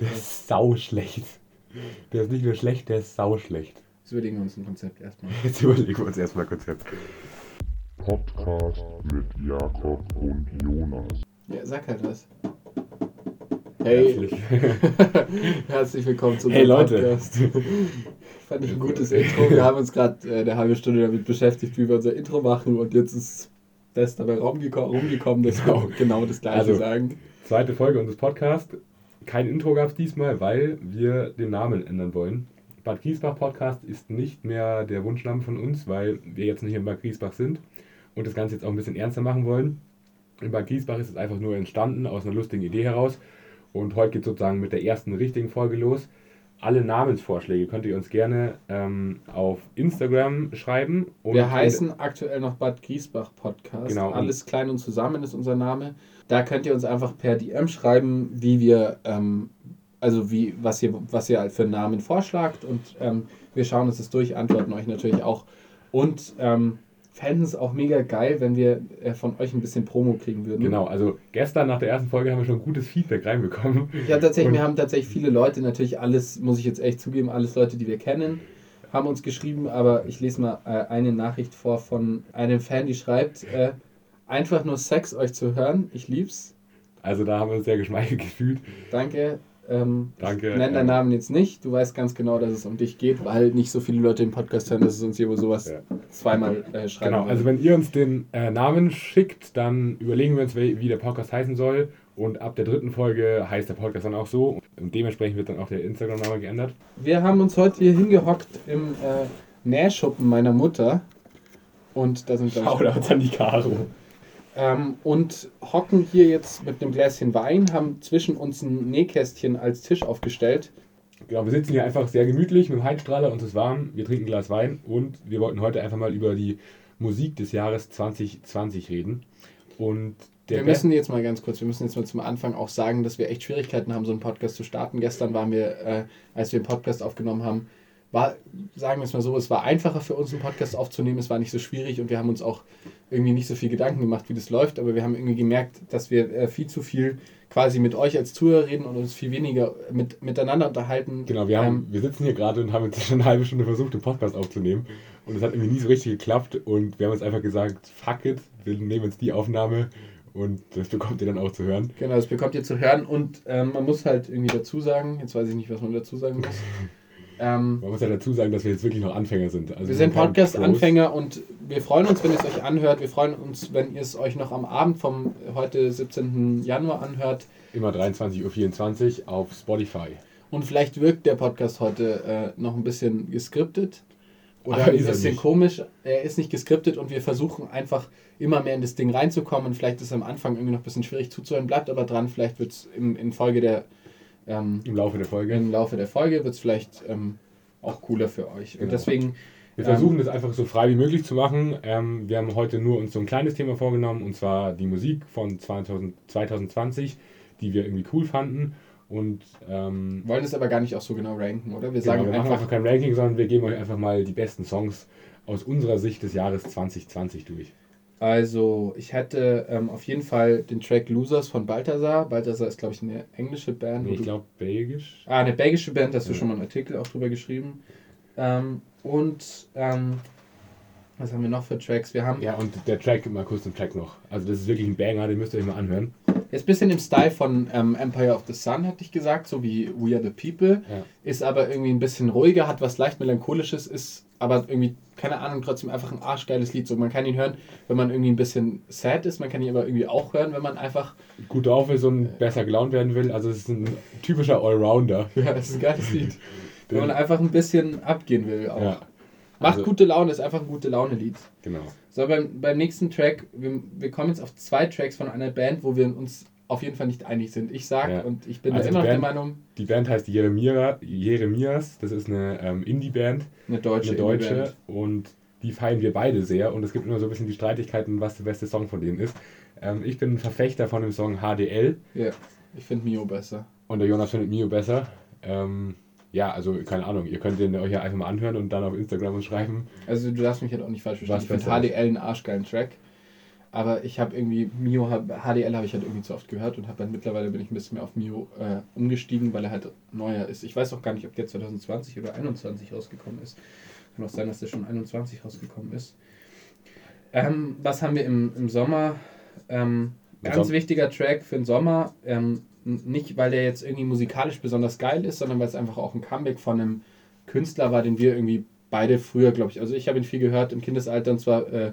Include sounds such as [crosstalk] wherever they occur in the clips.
Der ist sauschlecht. Der ist nicht nur schlecht, der ist sauschlecht. Jetzt überlegen wir uns ein Konzept erstmal. [laughs] Jetzt überlegen wir uns erstmal ein Konzept. Podcast mit Jakob und Jonas. Ja, sag halt was. Hey, Herzlich. [laughs] herzlich willkommen zu Hey, Leute. Podcast. [laughs] Fand ich ein gutes Intro. Wir haben uns gerade äh, eine halbe Stunde damit beschäftigt, wie wir unser Intro machen und jetzt ist das dabei rumgeko- rumgekommen, dass Genau. wir genau das gleiche Also- sagen. Zweite Folge unseres Podcasts. Kein Intro gab es diesmal, weil wir den Namen ändern wollen. Bad Griesbach Podcast ist nicht mehr der Wunschname von uns, weil wir jetzt nicht in Bad Griesbach sind und das Ganze jetzt auch ein bisschen ernster machen wollen. In Bad Griesbach ist es einfach nur entstanden aus einer lustigen Idee heraus. Und heute geht sozusagen mit der ersten richtigen Folge los. Alle Namensvorschläge könnt ihr uns gerne ähm, auf Instagram schreiben. Und wir heißen aktuell noch Bad Griesbach Podcast. Genau. Alles klein und zusammen ist unser Name. Da könnt ihr uns einfach per DM schreiben, wie wir, ähm, also wie, was ihr, was ihr für einen Namen vorschlagt und ähm, wir schauen uns das durch, antworten euch natürlich auch. Und ähm, fänden es auch mega geil, wenn wir äh, von euch ein bisschen Promo kriegen würden. Genau, also gestern nach der ersten Folge haben wir schon gutes Feedback reinbekommen. Ja, tatsächlich, Und- wir haben tatsächlich viele Leute, natürlich alles, muss ich jetzt echt zugeben, alles Leute, die wir kennen, haben uns geschrieben, aber ich lese mal äh, eine Nachricht vor von einem Fan, die schreibt, äh, einfach nur Sex euch zu hören, ich lieb's, Also da haben wir uns sehr geschmeichelt gefühlt. danke. Ähm, Danke, Ich nenne deinen Namen jetzt nicht, du weißt ganz genau, dass es um dich geht, weil nicht so viele Leute im Podcast hören, dass es uns hier wohl sowas Ja. zweimal äh, schreiben Genau, also wenn ihr uns den äh, Namen schickt, dann überlegen wir uns, wie, der Podcast heißen soll. Und ab der dritten Folge heißt der Podcast dann auch so. Und dementsprechend wird dann auch der Instagram-Name geändert. Wir haben uns heute hier hingehockt im äh, Nähschuppen meiner Mutter und da sind glaub ich, an die Caro. Ähm, und hocken hier jetzt mit einem Gläschen Wein, haben zwischen uns ein Nähkästchen als Tisch aufgestellt. Genau, wir sitzen hier einfach sehr gemütlich mit dem Heizstrahler, uns ist warm, wir trinken ein Glas Wein und wir wollten heute einfach mal über die Musik des Jahres 2020 reden. Und wir müssen jetzt mal ganz kurz, wir müssen jetzt mal zum Anfang auch sagen, dass wir echt Schwierigkeiten haben, so einen Podcast zu starten. Gestern waren wir, äh, als wir den Podcast aufgenommen haben, war, sagen wir es mal so, es war einfacher für uns, einen Podcast aufzunehmen, es war nicht so schwierig und wir haben uns auch irgendwie nicht so viel Gedanken gemacht, wie das läuft, aber wir haben irgendwie gemerkt, dass wir äh, viel zu viel quasi mit euch als Zuhörer reden und uns viel weniger mit, miteinander unterhalten. Genau, wir, haben, Ähm, wir sitzen hier gerade und haben jetzt [laughs] schon eine halbe Stunde versucht, den Podcast aufzunehmen. Und es hat irgendwie nie so richtig geklappt. Und wir haben uns einfach gesagt, fuck it, wir nehmen jetzt die Aufnahme und das bekommt ihr dann auch zu hören. Genau, das bekommt ihr zu hören und ähm, man muss halt irgendwie dazu sagen, jetzt weiß ich nicht, was man dazu sagen muss. [laughs] Ähm, Man muss ja dazu sagen, dass wir jetzt wirklich noch Anfänger sind. Also wir sind. Podcast-Anfänger und wir freuen uns, wenn ihr es euch anhört. Wir freuen uns, wenn ihr es euch noch am Abend vom heute 17. Januar anhört. Immer 23.24 Uhr auf Spotify. Und vielleicht wirkt der Podcast heute äh, noch ein bisschen geskriptet oder ein bisschen komisch. Er ist nicht geskriptet und wir versuchen einfach immer mehr in das Ding reinzukommen. Vielleicht ist es am Anfang irgendwie noch ein bisschen schwierig zuzuhören, bleibt aber dran. Vielleicht wird es in Folge der ähm, Im Laufe der Folge. im Laufe der Folge wird es vielleicht ähm, auch cooler für euch. Und Genau. deswegen, Wir versuchen das einfach so frei wie möglich zu machen. Ähm, wir haben heute nur uns so ein kleines Thema vorgenommen und zwar die Musik von 2000, 2020, die wir irgendwie cool fanden. Und ähm, wollen es aber gar nicht auch so genau ranken, oder? Wir genau, sagen wir machen einfach, einfach kein Ranking, sondern wir geben euch einfach mal die besten Songs aus unserer Sicht des Jahres 2020 durch. Also ich hätte ähm, auf jeden Fall den Track Losers von Balthasar. Balthasar ist, glaube ich, eine englische Band. Nee, ich du- glaube belgisch. Ah, eine belgische Band, da hast du Ja. schon mal einen Artikel auch drüber geschrieben. Ähm, und ähm, was haben wir noch für Tracks? Wir haben Ja, und der Track, mal kurz den Track noch. Also das ist wirklich ein Banger, den müsst ihr euch mal anhören. Jetzt ein bisschen im Style von ähm, Empire of the Sun, hätte ich gesagt, so wie We Are the People. Ja. Ist aber irgendwie ein bisschen ruhiger, hat was leicht melancholisches, ist aber irgendwie, keine Ahnung, trotzdem einfach ein arschgeiles Lied. So, man kann ihn hören, wenn man irgendwie ein bisschen sad ist, man kann ihn aber irgendwie auch hören, wenn man einfach, Gut drauf ist und besser gelaunt werden will. Also es ist ein typischer Allrounder. [laughs] ja, das ist ein geiles Lied. [laughs] wenn man einfach ein bisschen abgehen will auch. Ja, Macht also- gute Laune, ist einfach ein gute Laune-Lied. genau. So, beim, beim nächsten Track, wir, wir kommen jetzt auf zwei Tracks von einer Band, wo wir uns auf jeden Fall nicht einig sind. Ich sag Ja. und ich bin Also da immer noch der Meinung, Die Band heißt Jeremia, Jeremias. Das ist eine ähm, Indie-Band. eine deutsche, eine deutsche und die feiern wir beide sehr und es gibt immer so ein bisschen die Streitigkeiten, was der beste Song von denen ist. Ähm, ich bin ein Verfechter von dem Song HDL Ja, ich finde Mio besser. und der Jonas findet Mio besser. Ähm, ja, also keine Ahnung, ihr könnt den euch ja einfach mal anhören und dann auf Instagram uns schreiben. Also du darfst mich halt auch nicht falsch verstehen. Was Ich finde. HDL einen arschgeilen Track. Aber ich habe irgendwie Mio HDL habe ich halt irgendwie zu oft gehört und habe dann mittlerweile bin ich ein bisschen mehr auf Mio äh, umgestiegen, weil er halt neuer ist. Ich weiß auch gar nicht, ob der 2020 oder 2021 rausgekommen ist. Kann auch sein, dass der schon 21 rausgekommen ist. Ähm, was haben wir im, im Sommer? Ähm, ganz wichtiger Track für den Sommer. Ähm, nicht, weil der jetzt irgendwie musikalisch besonders geil ist, sondern weil es einfach auch ein Comeback von einem Künstler war, den wir irgendwie beide früher, glaube ich, also ich habe ihn viel gehört im Kindesalter und zwar, äh,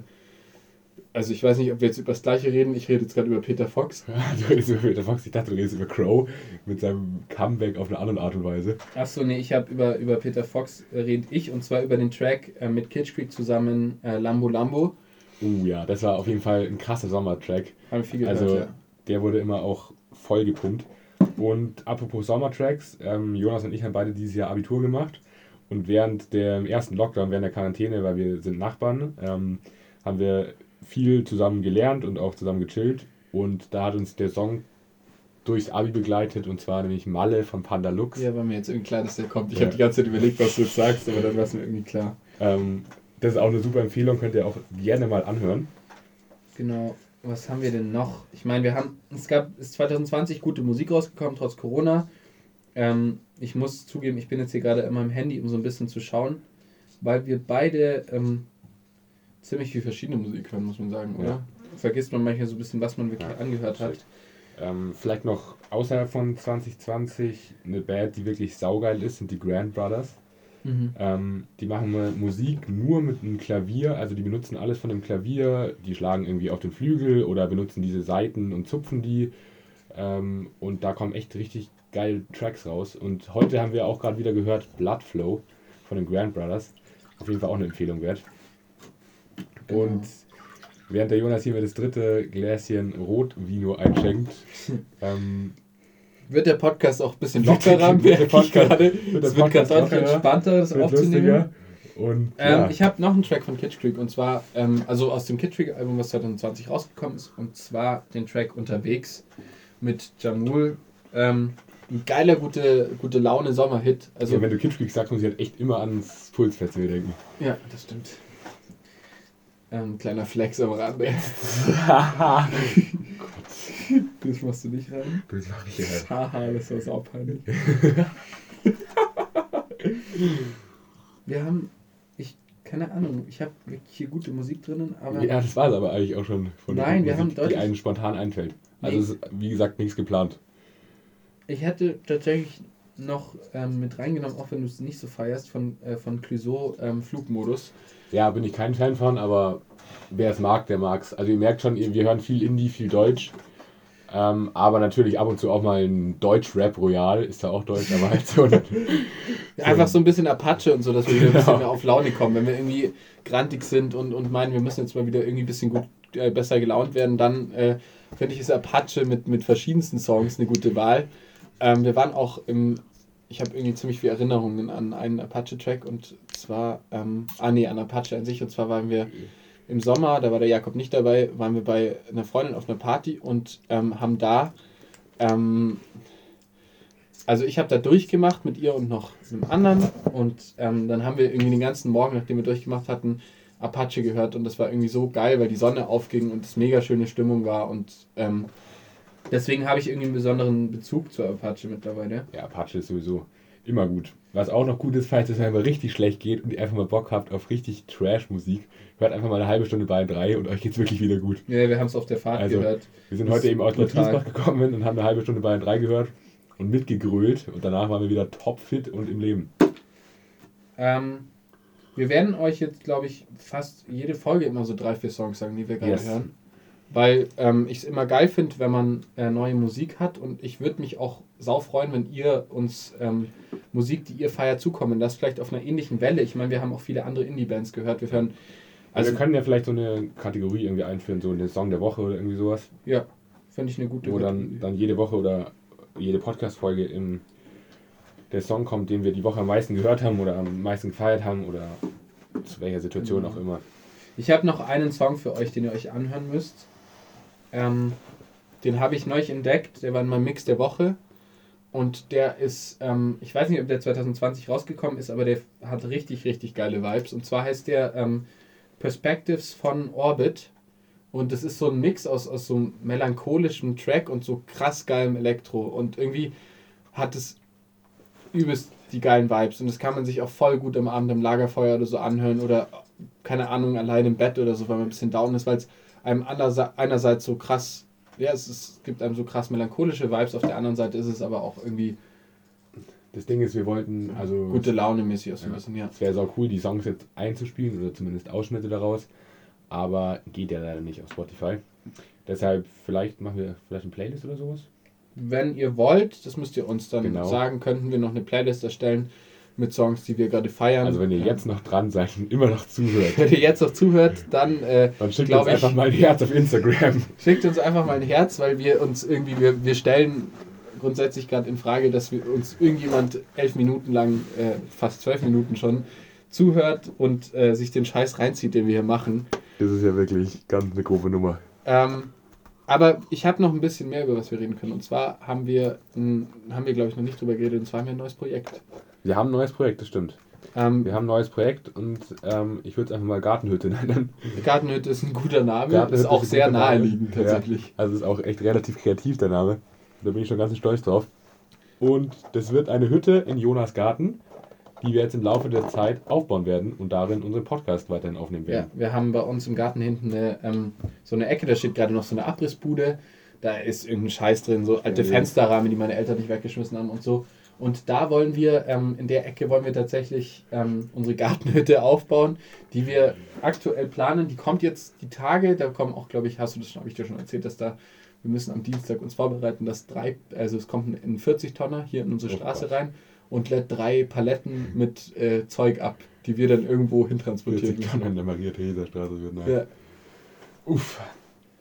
also ich weiß nicht, ob wir jetzt über das gleiche reden, ich rede jetzt gerade über Peter Fox. [laughs] du redest über Peter Fox, ich dachte, du redest über Crow mit seinem Comeback auf eine andere Art und Weise. Achso, nee, ich habe über, über Peter Fox äh, rede ich und zwar über den Track äh, mit Kitsch Creek zusammen äh, Lambo Lambo. Uh ja, das war auf jeden Fall ein krasser Sommertrack. Haben viel gehört, Also ja. der wurde immer auch voll gepumpt. Und apropos Sommertracks, ähm, Jonas und ich haben beide dieses Jahr Abitur gemacht. Und während dem ersten Lockdown, während der Quarantäne, weil wir sind Nachbarn, ähm, haben wir viel zusammen gelernt und auch zusammen gechillt. Und da hat uns der Song durchs Abi begleitet und zwar nämlich Malle von Panda Lux. Ja, war mir jetzt irgendwie klar, dass der kommt. Ich ja. habe die ganze Zeit überlegt, was du jetzt sagst, aber dann war es mir irgendwie klar. Ähm, das ist auch eine super Empfehlung, könnt ihr auch gerne mal anhören. Genau. Was haben wir denn noch? Ich meine, wir haben, es gab, ist 2020 gute Musik rausgekommen, trotz Corona. Ähm, ich muss zugeben, ich bin jetzt hier gerade in meinem Handy, um so ein bisschen zu schauen, weil wir beide ähm, ziemlich viel verschiedene Musik hören, muss man sagen, oder? Ja. Vergisst man manchmal so ein bisschen, was man wirklich ja, angehört hat. Ähm, vielleicht noch außerhalb von 2020 eine Band, die wirklich saugeil ist, sind die Grand Brothers. Mhm. Ähm, die machen Musik nur mit einem Klavier, also die benutzen alles von dem Klavier, die schlagen irgendwie auf den Flügel oder benutzen diese Saiten und zupfen die. Ähm, und da kommen echt richtig geile Tracks raus. Und heute haben wir auch gerade wieder gehört Blood Flow von den Grand Brothers. Auf jeden Fall auch eine Empfehlung wert. Genau. Und während der Jonas hier mir das dritte Gläschen Rotvino einschenkt, [laughs] ähm, wird der Podcast auch ein bisschen lockerer, wird der Podcast, gerade. Wird es wird ganz deutlich entspannter, das aufzunehmen. Und, ähm, ja. Ich habe noch einen Track von Kitsch Creek und zwar, ähm, also aus dem Kitsch Creek Album, was 2020 rausgekommen ist, und zwar den Track Unterwegs mit Jamul. Ähm, ein geiler, gute, gute Laune Sommerhit. Also, ja, wenn du Kitsch Creek sagst, muss ich halt echt immer ans Pulsfestival denken. Ja, das stimmt. Ähm, kleiner Flex am Rande. [laughs] Das machst du nicht rein? Das mach ich rein. Haha, das war saupeinlich. [laughs] Wir haben, ich, keine Ahnung, ich habe hier gute Musik drinnen, aber. Ja, das war es aber eigentlich auch schon von Nein, der wir Musik, haben deutlich. Die einem spontan einfällt. Also, nee. ist, wie gesagt, nichts geplant. Ich hätte tatsächlich noch ähm, mit reingenommen, auch wenn du es nicht so feierst, von, äh, von Clouseau ähm, Flugmodus. Ja, bin ich kein Fan von, aber wer es mag, der mag es. Also ihr merkt schon, wir hören viel Indie, viel Deutsch. Ähm, aber natürlich ab und zu auch mal ein Deutsch-Rap Royal, ist ja auch Deutsch, aber halt so. [laughs] Einfach so ein bisschen Apache und so, dass wir wieder ein bisschen mehr auf Laune kommen. Wenn wir irgendwie grantig sind und, und meinen, wir müssen jetzt mal wieder irgendwie ein bisschen gut, äh, besser gelaunt werden, dann äh, finde ich, ist Apache mit, mit verschiedensten Songs eine gute Wahl. Ähm, wir waren auch im, ich habe irgendwie ziemlich viele Erinnerungen an einen Apache-Track und zwar, ähm, ah nee, an Apache an sich, und zwar waren wir im Sommer, da war der Jakob nicht dabei, waren wir bei einer Freundin auf einer Party und ähm, haben da, ähm, also ich habe da durchgemacht mit ihr und noch einem anderen. Und ähm, dann haben wir irgendwie den ganzen Morgen, nachdem wir durchgemacht hatten, Apache gehört. Und das war irgendwie so geil, weil die Sonne aufging und es mega schöne Stimmung war. Und ähm, deswegen habe ich irgendwie einen besonderen Bezug zu Apache mittlerweile. Ja, Apache ist sowieso immer gut. Was auch noch gut ist, falls es einfach richtig schlecht geht und ihr einfach mal Bock habt auf richtig Trash-Musik, hört einfach mal eine halbe Stunde bei drei und euch geht's wirklich wieder gut. Ja, wir haben es auf der Fahrt also, gehört. Wir sind das heute eben aus Griesbach gekommen und haben eine halbe Stunde bei drei gehört und mitgegrölt und danach waren wir wieder topfit und im Leben. Ähm, wir werden euch jetzt, glaube ich, fast jede Folge immer so drei, vier Songs sagen, die wir gerade yes. hören. Weil ähm, ich es immer geil finde, wenn man äh, neue Musik hat und ich würde mich auch sau freuen, wenn ihr uns ähm, Musik, die ihr feiert, zukommen lasst, vielleicht auf einer ähnlichen Welle. Ich meine, wir haben auch viele andere Indie-Bands gehört. Wir hören. Also, wir können ja vielleicht so eine Kategorie irgendwie einführen, so eine Song der Woche oder irgendwie sowas. Ja, finde ich eine gute Wo dann, dann jede Woche oder jede Podcast-Folge im der Song kommt, den wir die Woche am meisten gehört haben oder am meisten gefeiert haben oder zu welcher Situation mhm. auch immer. Ich habe noch einen Song für euch, den ihr euch anhören müsst. Ähm, den habe ich neu entdeckt, der war in meinem Mix der Woche. Und der ist, ähm, ich weiß nicht, ob der 2020 rausgekommen ist, aber der hat richtig, richtig geile Vibes. Und zwar heißt der ähm, Perspectives von Orbit. Und das ist so ein Mix aus, aus so einem melancholischen Track und so krass geilem Elektro. Und irgendwie hat es übelst die geilen Vibes. Und das kann man sich auch voll gut am Abend im Lagerfeuer oder so anhören oder, keine Ahnung, allein im Bett oder so, weil man ein bisschen down ist, weil es einem einerseits so krass, ja, es, ist, es gibt einem so krass melancholische Vibes, auf der anderen Seite ist es aber auch irgendwie Das Ding ist, wir wollten, also gute Laune mäßig aus Ja. ein bisschen, ja. es wäre sau cool, die Songs jetzt einzuspielen oder zumindest Ausschnitte daraus, aber geht ja leider nicht auf Spotify. Deshalb, vielleicht machen wir vielleicht eine Playlist oder sowas. Wenn ihr wollt, das müsst ihr uns dann Genau. sagen, könnten wir noch eine Playlist erstellen mit Songs, die wir gerade feiern. Also wenn ihr jetzt noch dran seid und immer noch zuhört, [laughs] wenn ihr jetzt noch zuhört, dann äh, dann schickt uns einfach ich- mal ein Herz auf Instagram. schickt uns einfach mal ein Herz, weil wir uns irgendwie, wir, wir stellen grundsätzlich gerade in Frage, dass wir uns irgendjemand elf Minuten lang, äh, fast zwölf Minuten schon, zuhört und äh, sich den Scheiß reinzieht, den wir hier machen. Das ist ja wirklich ganz eine grobe Nummer. Ähm, aber ich habe noch ein bisschen mehr, über was wir reden können. Und zwar haben wir, haben wir glaube ich noch nicht drüber geredet, und zwar haben wir ein neues Projekt. Wir haben ein neues Projekt, das stimmt. Ähm, Wir haben ein neues Projekt und ähm, ich würde es einfach mal Gartenhütte [laughs] nennen. Gartenhütte ist ein guter Name, Gartenhütte ist auch sehr guter Name. naheliegend tatsächlich. Ja, also ist auch echt relativ kreativ der Name. Da bin ich schon ganz stolz drauf. Und das wird eine Hütte in Jonas Garten, die wir jetzt im Laufe der Zeit aufbauen werden und darin unseren Podcast weiterhin aufnehmen Ja, werden. wir haben bei uns im Garten hinten eine, ähm, so eine Ecke, da steht gerade noch so eine Abrissbude. Da ist irgendein Scheiß drin, so alte Ja. Fensterrahmen, die meine Eltern nicht weggeschmissen haben und so. Und da wollen wir, ähm, in der Ecke wollen wir tatsächlich ähm, unsere Gartenhütte aufbauen, die wir aktuell planen. Die kommt jetzt die Tage, da kommen auch, glaube ich, hast du das schon, habe ich dir schon erzählt, dass da, wir müssen am Dienstag uns vorbereiten, dass drei, also es kommt ein 40-Tonner hier in unsere Oh Straße rein und lädt drei Paletten mit äh, Zeug ab, die wir dann irgendwo hintransportieren 40 Tonnen in der Maria-Theresa-Straße wird. Ja. Uff.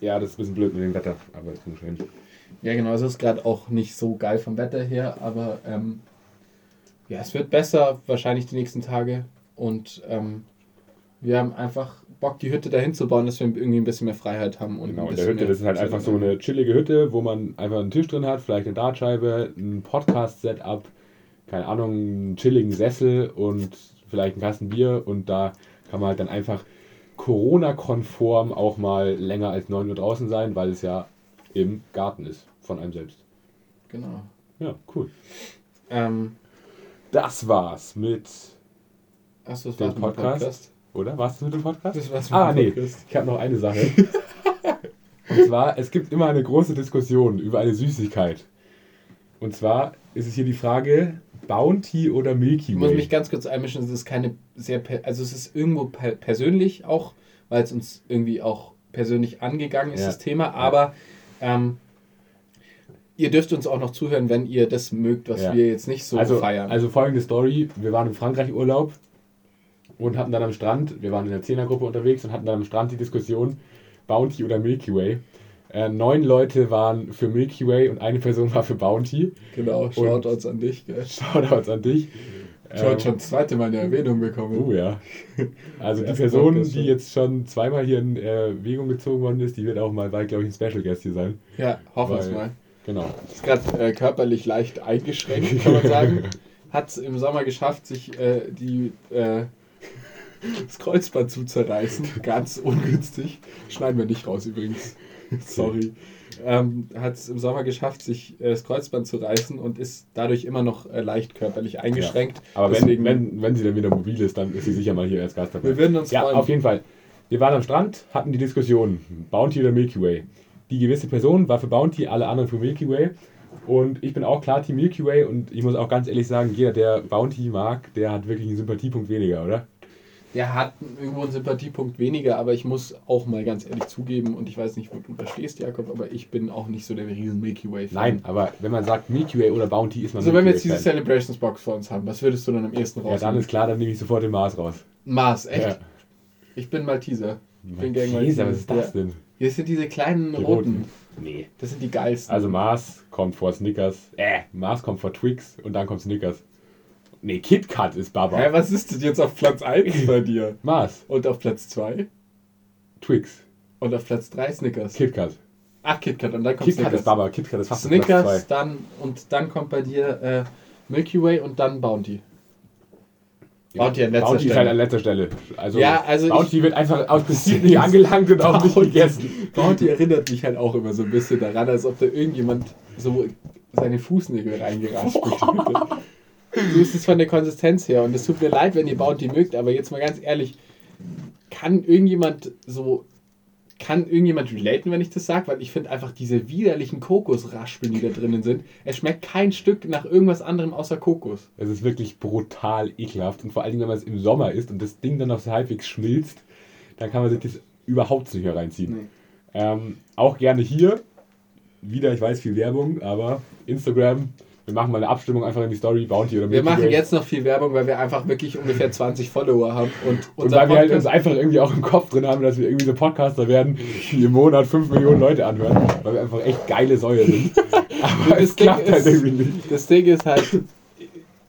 Ja, das ist ein bisschen blöd mit dem Wetter, aber wir schon hin. Ja, genau, es ist gerade auch nicht so geil vom Wetter her, aber ähm, ja, es wird besser, wahrscheinlich die nächsten Tage. Und ähm, wir haben einfach Bock, die Hütte dahin zu bauen, dass wir irgendwie ein bisschen mehr Freiheit haben. Und Genau, in der Hütte, das ist halt einfach so eine chillige Hütte, wo man einfach einen Tisch drin hat, vielleicht eine Dartscheibe, ein Podcast-Setup, keine Ahnung, einen chilligen Sessel und vielleicht einen Kasten Bier und da kann man halt dann einfach Corona-konform auch mal länger als 9 Uhr draußen sein, weil es ja im Garten ist, von einem selbst. Genau. Ja, cool. Ähm, Das war's mit, achso, das dem Podcast? oder? War's das mit dem Podcast? Das war's mit Ah, dem nee, Podcast. ich habe noch eine Sache. [laughs] Und zwar, es gibt immer eine große Diskussion über eine Süßigkeit. Und zwar ist es hier die Frage, Bounty oder Milky Ich muss Way? mich ganz kurz einmischen, es ist keine sehr, also es ist irgendwo per persönlich auch, weil es uns irgendwie auch persönlich angegangen ist, Ja. das Thema, aber ähm, ihr dürft uns auch noch zuhören, wenn ihr das mögt, was Ja. wir jetzt nicht so also, feiern. also folgende Story, wir waren im Frankreich Urlaub und hatten dann am Strand, wir waren in der Zehnergruppe unterwegs und hatten dann am Strand die Diskussion, Bounty oder Milky Way. Äh, neun Leute waren für Milky Way und eine Person war für Bounty. genau, Shoutouts an dich. Gell? Shoutouts an dich. Schon, Ähm, schon das zweite Mal eine Erwähnung bekommen. Oh ja. Also die Person, die jetzt schon zweimal hier in Erwägung gezogen worden ist, die wird auch mal bald, glaube ich, ein Special Guest hier sein. Ja, hoffen wir es mal. Genau. Ist gerade äh, körperlich leicht eingeschränkt, kann man sagen. [laughs] Hat es im Sommer geschafft, sich äh, die, äh, das Kreuzband zu zerreißen. Ganz ungünstig. Schneiden wir nicht raus übrigens. [laughs] Sorry. Ähm, hat es im Sommer geschafft, sich äh, das Kreuzband zu reißen und ist dadurch immer noch äh, leicht körperlich eingeschränkt. Aber Deswegen- wenn, wenn, wenn sie dann wieder mobil ist, dann ist sie sicher mal hier als Gast dabei. Wir würden uns ja, freuen. auf jeden Fall. Wir waren am Strand, hatten die Diskussion, Bounty oder Milky Way. Die gewisse Person war für Bounty, alle anderen für Milky Way. Und ich bin auch klar Team Milky Way und ich muss auch ganz ehrlich sagen, jeder, der Bounty mag, der hat wirklich einen Sympathiepunkt weniger, oder? Der hat irgendwo einen Sympathiepunkt weniger, aber ich muss auch mal ganz ehrlich zugeben, und ich weiß nicht, wo du da stehst, Jakob, aber ich bin auch nicht so der riesen Milky Way-Fan. Nein, aber wenn man sagt Milky Way oder Bounty, ist man Also wenn wir jetzt diese. Celebrations Box vor uns haben, was würdest du dann am ehesten Ja, raus? dann ist klar, dann nehme ich sofort den Mars raus. Mars, echt? Ja. Ich bin Malteser. Ich bin gegen Malteser, Malteser. was ist das Ja. denn? Hier sind diese kleinen Die roten. roten. Nee. Das sind die geilsten. Also Mars kommt vor Snickers. Äh, Mars kommt vor Twix und dann kommt Snickers. Nee, Kit Kat ist Baba. Hä, was ist denn jetzt auf Platz 1 [laughs] bei dir? Mars, Und auf Platz 2? Twix, Und auf Platz 3 Snickers. Kit Kat. Ach, KitKat. Und dann kommt Kit Snickers. ist Baba, Kit Kat ist fast auf Platz Snickers, zwei. dann und dann kommt bei dir äh, Milky Way und dann Bounty. Bounty an letzter Bounty ist Stelle. halt an letzter Stelle. Also, Ja, also Bounty wird einfach aus Prinzip nicht angelangt und auch nicht gegessen. Bounty erinnert mich halt auch immer so ein bisschen daran, als ob da irgendjemand so seine Fußnägel reingeraspelt hätte. [laughs] So ist es von der Konsistenz her. Und es tut mir leid, wenn ihr Bounty mögt, aber jetzt mal ganz ehrlich, kann irgendjemand so. Kann irgendjemand relaten, wenn ich das sage? Weil ich finde einfach diese widerlichen Kokosraspeln, die da drinnen sind, es schmeckt kein Stück nach irgendwas anderem außer Kokos. Es ist wirklich brutal ekelhaft. Und vor allen Dingen, wenn man es im Sommer isst und das Ding dann noch so halbwegs schmilzt, dann kann man sich das überhaupt nicht mehr reinziehen. Nee. Ähm, auch gerne hier. Wieder, ich weiß, viel Werbung, aber Instagram. Wir machen mal eine Abstimmung einfach in die Story, Bounty oder Wir machen jetzt noch viel Werbung, weil wir einfach wirklich ungefähr 20 Follower haben. Und, Und weil wir halt uns einfach irgendwie auch im Kopf drin haben, dass wir irgendwie so Podcaster werden, die im Monat 5 Millionen Leute anhören, weil wir einfach echt geile Säue sind. [laughs] Aber Das es Ding klappt halt ist- irgendwie nicht. Das Ding ist halt,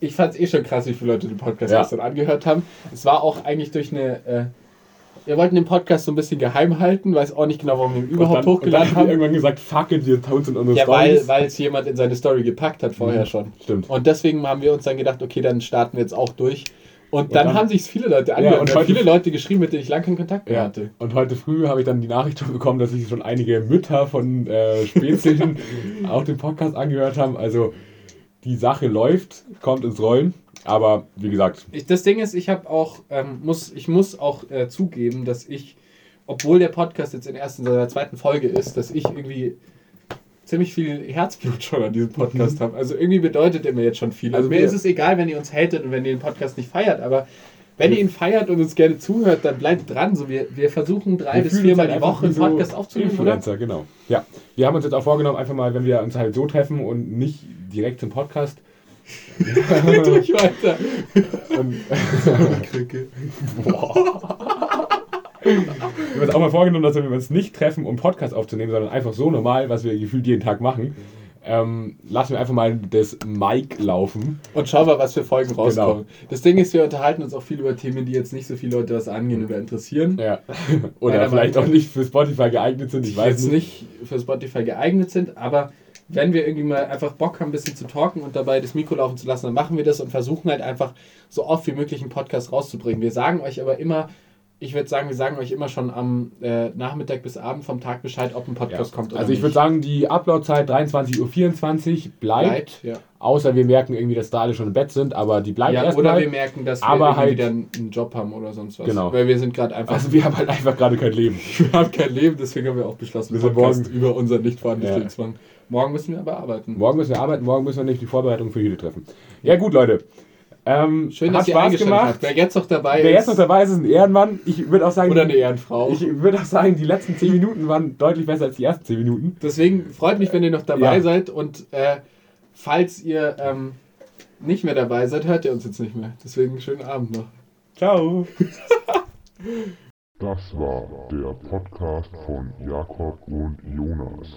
ich fand es eh schon krass, wie viele Leute den Podcast Ja. gestern angehört haben. Es war auch eigentlich durch eine. Äh, wir wollten den Podcast so ein bisschen geheim halten, weiß auch nicht genau, warum wir ihn Und überhaupt dann, und dann hochgeladen haben wir irgendwann gesagt, fuck it, wir tun in unsere Ja, weil Stories. weil es jemand in seine Story gepackt hat vorher Mhm. schon. Stimmt. Und deswegen haben wir uns dann gedacht, okay, dann starten wir jetzt auch durch. Und dann, dann- haben sich viele Leute angehört. und und heute- viele Leute geschrieben, mit denen ich lange keinen Kontakt mehr Ja. hatte. Und heute früh habe ich dann die Nachricht bekommen, dass sich schon einige Mütter von äh, Spätzchen [laughs] auch den Podcast angehört haben. Also die Sache läuft, kommt ins Rollen. Aber wie gesagt, Ich, das Ding ist, ich habe auch, ähm, muss, ich muss auch äh, zugeben, dass ich, obwohl der Podcast jetzt in der ersten oder zweiten Folge ist, dass ich irgendwie ziemlich viel Herzblut schon an diesem Podcast habe. Also irgendwie bedeutet er mir jetzt schon viel. Also mir ist es egal, wenn ihr uns hatet und wenn ihr den Podcast nicht feiert, aber wenn ihr ihn feiert und uns gerne zuhört, dann bleibt dran. So, wir, wir versuchen drei wir bis viermal die Woche einen Podcast so aufzunehmen, oder? Influencer, genau. Ja, wir haben uns jetzt auch vorgenommen, einfach mal, wenn wir uns halt so treffen und nicht direkt zum Podcast. [laughs] Durch weiter. Und, [laughs] Krücke. wir haben uns auch mal vorgenommen, dass wir uns nicht treffen, um Podcast aufzunehmen, sondern einfach so normal, was wir gefühlt jeden Tag machen. Ähm, lassen wir einfach mal das Mic laufen. Und schau mal, was für Folgen Genau. rauskommen. Das Ding ist, wir unterhalten uns auch viel über Themen, die jetzt nicht so viele Leute was angehen oder interessieren. Ja. Oder vielleicht auch nicht für Spotify geeignet sind, ich weiß jetzt nicht. nicht für Spotify geeignet sind, aber wenn wir irgendwie mal einfach Bock haben, ein bisschen zu talken und dabei das Mikro laufen zu lassen, dann machen wir das und versuchen halt einfach so oft wie möglich einen Podcast rauszubringen. Wir sagen euch aber immer, ich würde sagen, wir sagen euch immer schon am äh, Nachmittag bis Abend vom Tag Bescheid, ob ein Ja. Podcast kommt oder Also ich würde sagen, die Uploadzeit 23.24 Uhr bleibt, bleibt, ja. außer wir merken irgendwie, dass da alle schon im Bett sind, aber die bleibt ja oder wir merken, dass wir halt- wieder einen Job haben oder sonst was. Genau. Weil wir sind gerade einfach Also wir haben halt einfach gerade kein Leben. [laughs] Wir haben kein Leben, deswegen haben wir auch beschlossen, Wir sind morgen- über unseren nicht vorhandenen Ja. Morgen müssen wir aber arbeiten. Morgen müssen wir arbeiten, morgen müssen wir nicht die Vorbereitung für Hüte treffen. Ja gut, Leute. Ähm, Schön, hat dass ihr Spaß gemacht. habt. Wer jetzt noch dabei Wer ist, jetzt noch dabei ist, ist ein Ehrenmann. Ich würde auch sagen, oder eine Ehrenfrau. ich würde auch sagen, die letzten 10 Minuten waren deutlich besser als die ersten 10 Minuten. Deswegen freut mich, wenn ihr noch dabei Ja. seid und äh, falls ihr ähm, nicht mehr dabei seid, hört ihr uns jetzt nicht mehr. Deswegen schönen Abend noch. Ciao. Das war der Podcast von Jakob und Jonas.